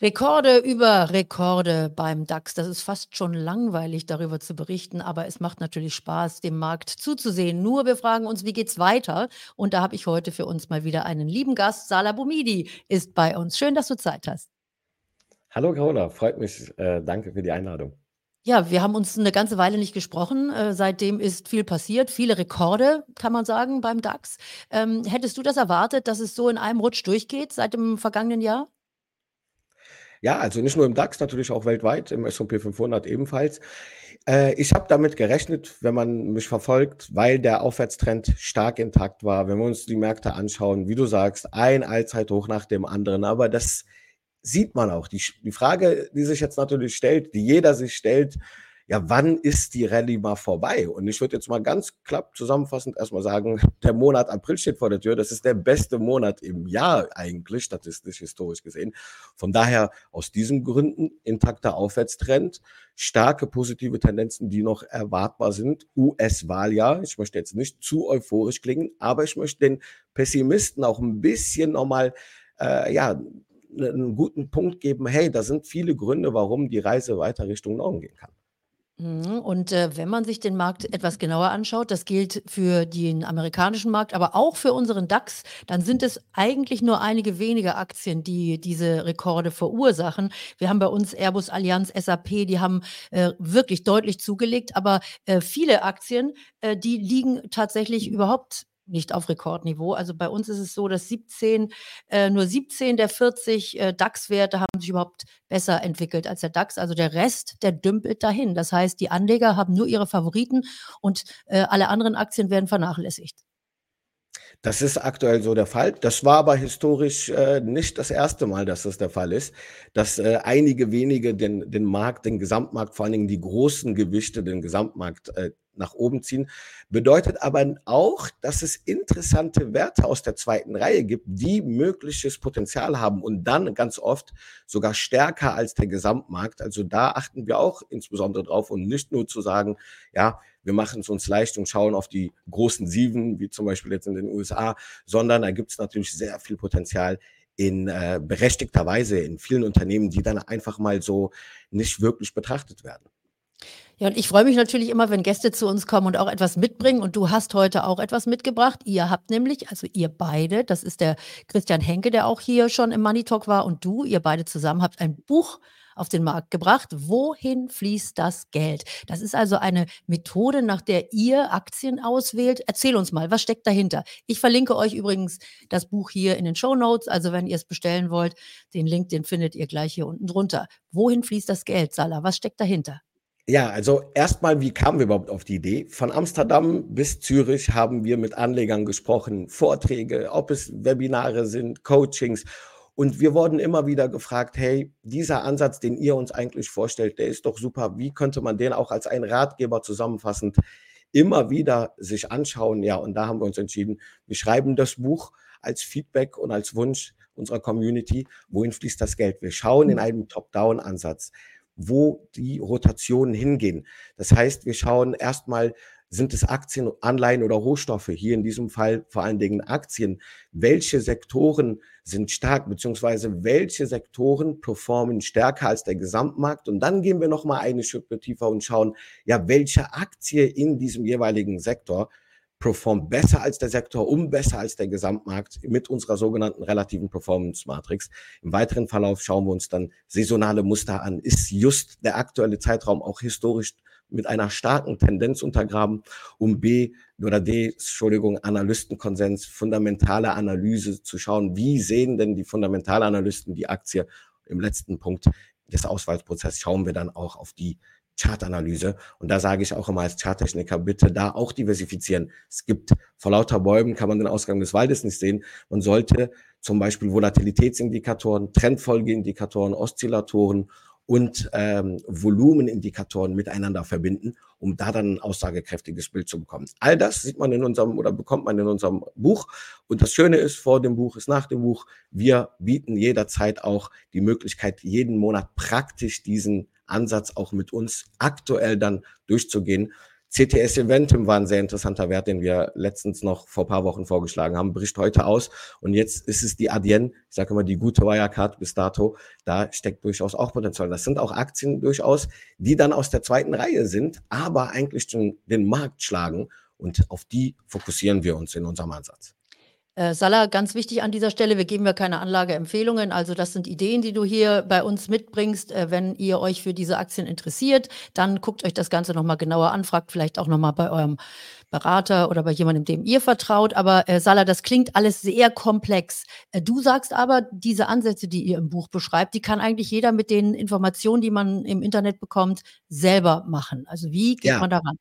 Rekorde über Rekorde beim DAX. Das ist fast schon langweilig, darüber zu berichten, aber es macht natürlich Spaß, dem Markt zuzusehen. Nur wir fragen uns, wie geht's weiter? Und da habe ich heute für uns mal wieder einen lieben Gast. Salah Boumidi ist bei uns. Schön, dass du Zeit hast. Hallo Carola, freut mich. Äh, danke für die Einladung. Ja, wir haben uns eine ganze Weile nicht gesprochen. Äh, seitdem ist viel passiert, viele Rekorde, kann man sagen, beim DAX. Ähm, hättest du das erwartet, dass es so in einem Rutsch durchgeht seit dem vergangenen Jahr? Ja, also nicht nur im DAX, natürlich auch weltweit, im S&P 500 ebenfalls. Äh, ich habe damit gerechnet, wenn man mich verfolgt, weil der Aufwärtstrend stark intakt war. Wenn wir uns die Märkte anschauen, wie du sagst, ein Allzeithoch nach dem anderen. Aber das sieht man auch. Die, die Frage, die sich jetzt natürlich stellt, die jeder sich stellt, ja, wann ist die Rallye mal vorbei? Und ich würde jetzt mal ganz klapp zusammenfassend erstmal sagen, der Monat April steht vor der Tür. Das ist der beste Monat im Jahr eigentlich, statistisch, historisch gesehen. Von daher aus diesen Gründen intakter Aufwärtstrend, starke positive Tendenzen, die noch erwartbar sind. US-Wahljahr. Ich möchte jetzt nicht zu euphorisch klingen, aber ich möchte den Pessimisten auch ein bisschen nochmal, äh, ja, einen guten Punkt geben, hey, da sind viele Gründe, warum die Reise weiter Richtung Norden gehen kann. Mhm, und, äh, wenn man sich den Markt etwas genauer anschaut, das gilt für den amerikanischen Markt, aber auch für unseren DAX, dann sind es eigentlich nur einige wenige Aktien, die diese Rekorde verursachen. Wir haben bei uns Airbus, Allianz, SAP, die haben, äh, wirklich deutlich zugelegt, aber, äh, viele Aktien, äh, die liegen tatsächlich überhaupt nicht auf Rekordniveau. Also bei uns ist es so, dass 17, äh, nur 17 der 40 äh, DAX-Werte haben sich überhaupt besser entwickelt als der DAX. Also der Rest, der dümpelt dahin. Das heißt, die Anleger haben nur ihre Favoriten und äh, alle anderen Aktien werden vernachlässigt. Das ist aktuell so der Fall. Das war aber historisch äh, nicht das erste Mal, dass das der Fall ist, dass äh, einige wenige den, den Markt, den Gesamtmarkt, vor allen Dingen die großen Gewichte, den Gesamtmarkt äh, nach oben ziehen. Bedeutet aber auch, dass es interessante Werte aus der zweiten Reihe gibt, die mögliches Potenzial haben und dann ganz oft sogar stärker als der Gesamtmarkt. Also da achten wir auch insbesondere drauf und nicht nur zu sagen, ja, wir machen es uns leicht und schauen auf die großen Sieven, wie zum Beispiel jetzt in den USA, sondern da gibt es natürlich sehr viel Potenzial in äh, berechtigter Weise in vielen Unternehmen, die dann einfach mal so nicht wirklich betrachtet werden. Ja, und ich freue mich natürlich immer, wenn Gäste zu uns kommen und auch etwas mitbringen. Und du hast heute auch etwas mitgebracht. Ihr habt nämlich, also ihr beide, das ist der Christian Henke, der auch hier schon im Money Talk war, und du, ihr beide zusammen habt ein Buch auf den Markt gebracht. Wohin fließt das Geld? Das ist also eine Methode, nach der ihr Aktien auswählt. Erzähl uns mal, was steckt dahinter? Ich verlinke euch übrigens das Buch hier in den Show Notes. Also wenn ihr es bestellen wollt, den Link, den findet ihr gleich hier unten drunter. Wohin fließt das Geld, Salah? Was steckt dahinter? Ja, also erstmal, wie kamen wir überhaupt auf die Idee? Von Amsterdam bis Zürich haben wir mit Anlegern gesprochen, Vorträge, ob es Webinare sind, Coachings und wir wurden immer wieder gefragt, hey, dieser Ansatz, den ihr uns eigentlich vorstellt, der ist doch super. Wie könnte man den auch als ein Ratgeber zusammenfassend immer wieder sich anschauen? Ja, und da haben wir uns entschieden, wir schreiben das Buch als Feedback und als Wunsch unserer Community. Wohin fließt das Geld? Wir schauen in einem Top-Down-Ansatz, wo die Rotationen hingehen. Das heißt, wir schauen erstmal, sind es Aktien, Anleihen oder Rohstoffe? Hier in diesem Fall vor allen Dingen Aktien. Welche Sektoren sind stark, beziehungsweise welche Sektoren performen stärker als der Gesamtmarkt? Und dann gehen wir nochmal eine Schippe tiefer und schauen, ja, welche Aktie in diesem jeweiligen Sektor performt besser als der Sektor, um besser als der Gesamtmarkt mit unserer sogenannten relativen Performance Matrix. Im weiteren Verlauf schauen wir uns dann saisonale Muster an. Ist just der aktuelle Zeitraum auch historisch mit einer starken Tendenz untergraben, um B oder D, Entschuldigung, Analystenkonsens, fundamentale Analyse zu schauen, wie sehen denn die Fundamentalanalysten die Aktie im letzten Punkt des Auswahlprozesses, schauen wir dann auch auf die Chartanalyse. Und da sage ich auch immer als Charttechniker, bitte da auch diversifizieren. Es gibt vor lauter Bäumen kann man den Ausgang des Waldes nicht sehen. Man sollte zum Beispiel Volatilitätsindikatoren, Trendfolgeindikatoren, Oszillatoren und ähm, Volumenindikatoren miteinander verbinden, um da dann ein aussagekräftiges Bild zu bekommen. All das sieht man in unserem oder bekommt man in unserem Buch. Und das Schöne ist, vor dem Buch ist nach dem Buch. Wir bieten jederzeit auch die Möglichkeit, jeden Monat praktisch diesen Ansatz auch mit uns aktuell dann durchzugehen. CTS Eventum war ein sehr interessanter Wert, den wir letztens noch vor paar Wochen vorgeschlagen haben, bricht heute aus. Und jetzt ist es die Adyen, ich sage immer die gute Wirecard bis dato, da steckt durchaus auch Potenzial. Das sind auch Aktien durchaus, die dann aus der zweiten Reihe sind, aber eigentlich schon den Markt schlagen. Und auf die fokussieren wir uns in unserem Ansatz. Äh, Salah, ganz wichtig an dieser Stelle, wir geben ja keine Anlageempfehlungen. Also das sind Ideen, die du hier bei uns mitbringst. Äh, wenn ihr euch für diese Aktien interessiert, dann guckt euch das Ganze nochmal genauer an, fragt vielleicht auch nochmal bei eurem Berater oder bei jemandem, dem ihr vertraut. Aber äh, Salah, das klingt alles sehr komplex. Äh, du sagst aber, diese Ansätze, die ihr im Buch beschreibt, die kann eigentlich jeder mit den Informationen, die man im Internet bekommt, selber machen. Also wie geht Ja. man daran?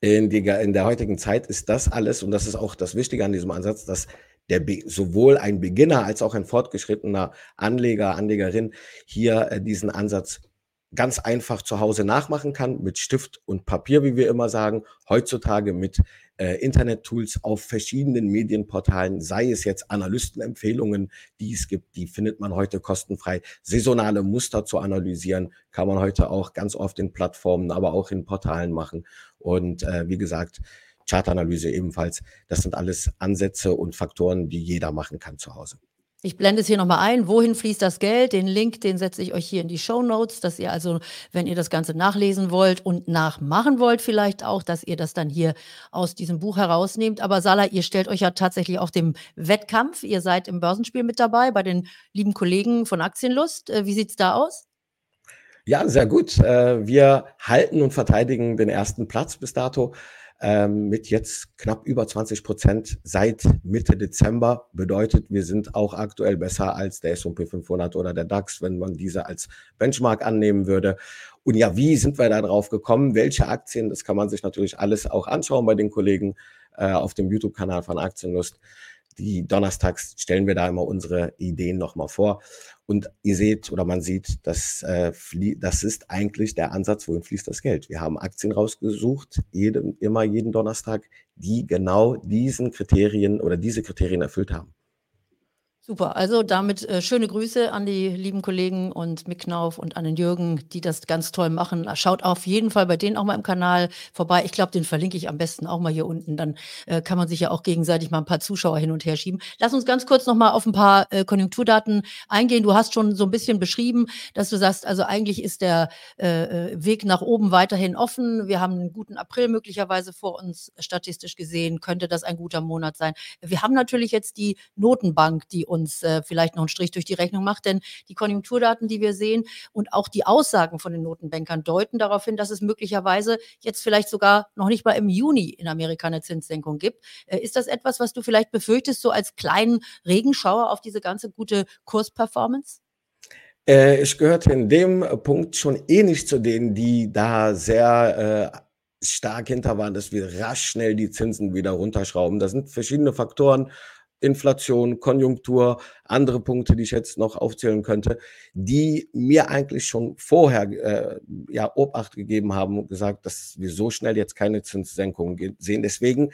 In, die, in der heutigen Zeit ist das alles, und das ist auch das Wichtige an diesem Ansatz, dass der sowohl ein Beginner als auch ein fortgeschrittener Anleger, Anlegerin hier äh, diesen Ansatz ganz einfach zu Hause nachmachen kann, mit Stift und Papier, wie wir immer sagen, heutzutage mit äh, Internet-Tools auf verschiedenen Medienportalen, sei es jetzt Analystenempfehlungen, die es gibt, die findet man heute kostenfrei. Saisonale Muster zu analysieren, kann man heute auch ganz oft in Plattformen, aber auch in Portalen machen. Und äh, wie gesagt, Chartanalyse ebenfalls. Das sind alles Ansätze und Faktoren, die jeder machen kann zu Hause. Ich blende es hier nochmal ein. Wohin fließt das Geld? Den Link, den setze ich euch hier in die Show Notes, dass ihr also, wenn ihr das Ganze nachlesen wollt und nachmachen wollt, vielleicht auch, dass ihr das dann hier aus diesem Buch herausnehmt. Aber Salah, ihr stellt euch ja tatsächlich auch dem Wettkampf. Ihr seid im Börsenspiel mit dabei bei den lieben Kollegen von Aktienlust. Äh, wie sieht es da aus? Ja, sehr gut. Äh, wir halten und verteidigen den ersten Platz bis dato ähm, mit jetzt knapp über 20 Prozent seit Mitte Dezember. Bedeutet, wir sind auch aktuell besser als der S&P 500 oder der DAX, wenn man diese als Benchmark annehmen würde. Und ja, wie sind wir da drauf gekommen? Welche Aktien? Das kann man sich natürlich alles auch anschauen bei den Kollegen äh, auf dem YouTube-Kanal von Aktienlust. Die donnerstags stellen wir da immer unsere Ideen nochmal vor. Und ihr seht oder man sieht, dass, äh, das ist eigentlich der Ansatz, wohin fließt das Geld. Wir haben Aktien rausgesucht, jeden, immer jeden Donnerstag, die genau diesen Kriterien oder diese Kriterien erfüllt haben. Super, also damit äh, schöne Grüße an die lieben Kollegen und Mick Knauf und an den Jürgen, die das ganz toll machen. Schaut auf jeden Fall bei denen auch mal im Kanal vorbei. Ich glaube, den verlinke ich am besten auch mal hier unten. Dann äh, kann man sich ja auch gegenseitig mal ein paar Zuschauer hin und her schieben. Lass uns ganz kurz noch mal auf ein paar äh, Konjunkturdaten eingehen. Du hast schon so ein bisschen beschrieben, dass du sagst, also eigentlich ist der äh, Weg nach oben weiterhin offen. Wir haben einen guten April möglicherweise vor uns statistisch gesehen. Könnte das ein guter Monat sein? Wir haben natürlich jetzt die Notenbank, die uns uns äh, vielleicht noch einen Strich durch die Rechnung macht. Denn die Konjunkturdaten, die wir sehen und auch die Aussagen von den Notenbankern deuten darauf hin, dass es möglicherweise jetzt vielleicht sogar noch nicht mal im Juni in Amerika eine Zinssenkung gibt. Äh, ist das etwas, was du vielleicht befürchtest, so als kleinen Regenschauer auf diese ganze gute Kursperformance? Äh, ich gehörte in dem Punkt schon eh nicht zu denen, die da sehr äh, stark hinter waren, dass wir rasch schnell die Zinsen wieder runterschrauben. Da sind verschiedene Faktoren Inflation, Konjunktur, andere Punkte, die ich jetzt noch aufzählen könnte, die mir eigentlich schon vorher äh, ja Obacht gegeben haben und gesagt, dass wir so schnell jetzt keine Zinssenkungen sehen. Deswegen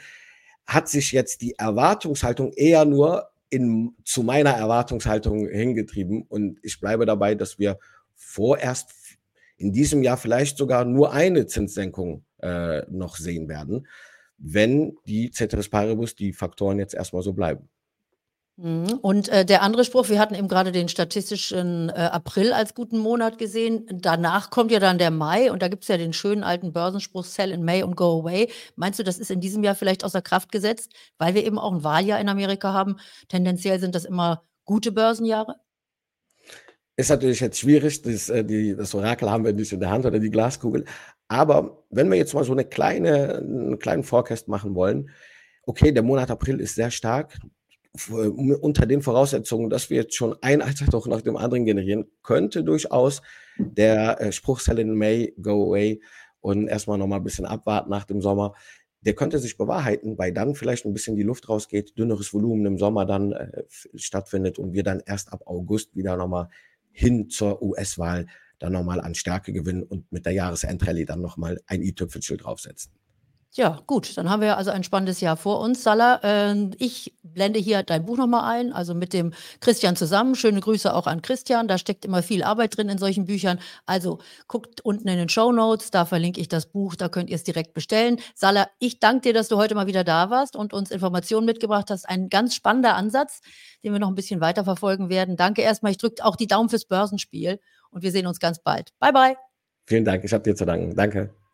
hat sich jetzt die Erwartungshaltung eher nur in, zu meiner Erwartungshaltung hingetrieben und ich bleibe dabei, dass wir vorerst in diesem Jahr vielleicht sogar nur eine Zinssenkung äh, noch sehen werden, wenn die Ceteris Paribus, die Faktoren jetzt erstmal so bleiben. Mhm. Und äh, der andere Spruch, wir hatten eben gerade den statistischen äh, April als guten Monat gesehen. Danach kommt ja dann der Mai und da gibt es ja den schönen alten Börsenspruch Sell in May und Go Away. Meinst du, das ist in diesem Jahr vielleicht außer Kraft gesetzt, weil wir eben auch ein Wahljahr in Amerika haben? Tendenziell sind das immer gute Börsenjahre? Ist natürlich jetzt schwierig, das, äh, die, das Orakel haben wir nicht in der Hand oder die Glaskugel. Aber wenn wir jetzt mal so eine kleine, einen kleinen Forecast machen wollen, okay, der Monat April ist sehr stark, unter den Voraussetzungen, dass wir jetzt schon ein Allzeithoch nach dem anderen generieren, könnte durchaus der äh, Spruch Sell in May, Go Away und erstmal nochmal ein bisschen abwarten nach dem Sommer, der könnte sich bewahrheiten, weil dann vielleicht ein bisschen die Luft rausgeht, dünneres Volumen im Sommer dann äh, stattfindet und wir dann erst ab August wieder nochmal hin zur US-Wahl dann nochmal an Stärke gewinnen und mit der Jahresendrallye dann nochmal ein i-Tüpfelchen draufsetzen. Ja, gut, dann haben wir also ein spannendes Jahr vor uns, Salah. Ähm, ich blende hier dein Buch nochmal ein, also mit dem Christian zusammen. Schöne Grüße auch an Christian. Da steckt immer viel Arbeit drin in solchen Büchern. Also guckt unten in den Show Notes, da verlinke ich das Buch, da könnt ihr es direkt bestellen. Salah, ich danke dir, dass du heute mal wieder da warst und uns Informationen mitgebracht hast. Ein ganz spannender Ansatz, den wir noch ein bisschen weiter verfolgen werden. Danke erstmal. Ich drücke auch die Daumen fürs Börsenspiel und wir sehen uns ganz bald. Bye, bye. Vielen Dank. Ich habe dir zu danken. Danke.